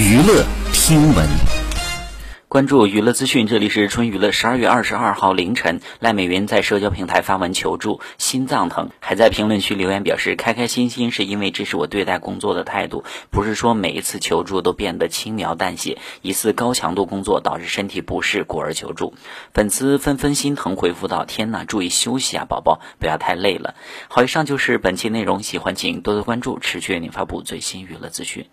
娱乐听闻，关注娱乐资讯。这里是春娱乐，十二月二十二号凌晨，赖美云在社交平台发文求助。心脏疼还在评论区留言，表示开开心心是因为这是我对待工作的态度，不是说每一次求助都变得轻描淡写，疑似高强度工作导致身体不适，故而求助。粉丝纷纷心疼，回复道：天呐，注意休息啊，宝宝不要太累了。好，以上就是本期内容，喜欢请多多关注，持续为您发布最新娱乐资讯。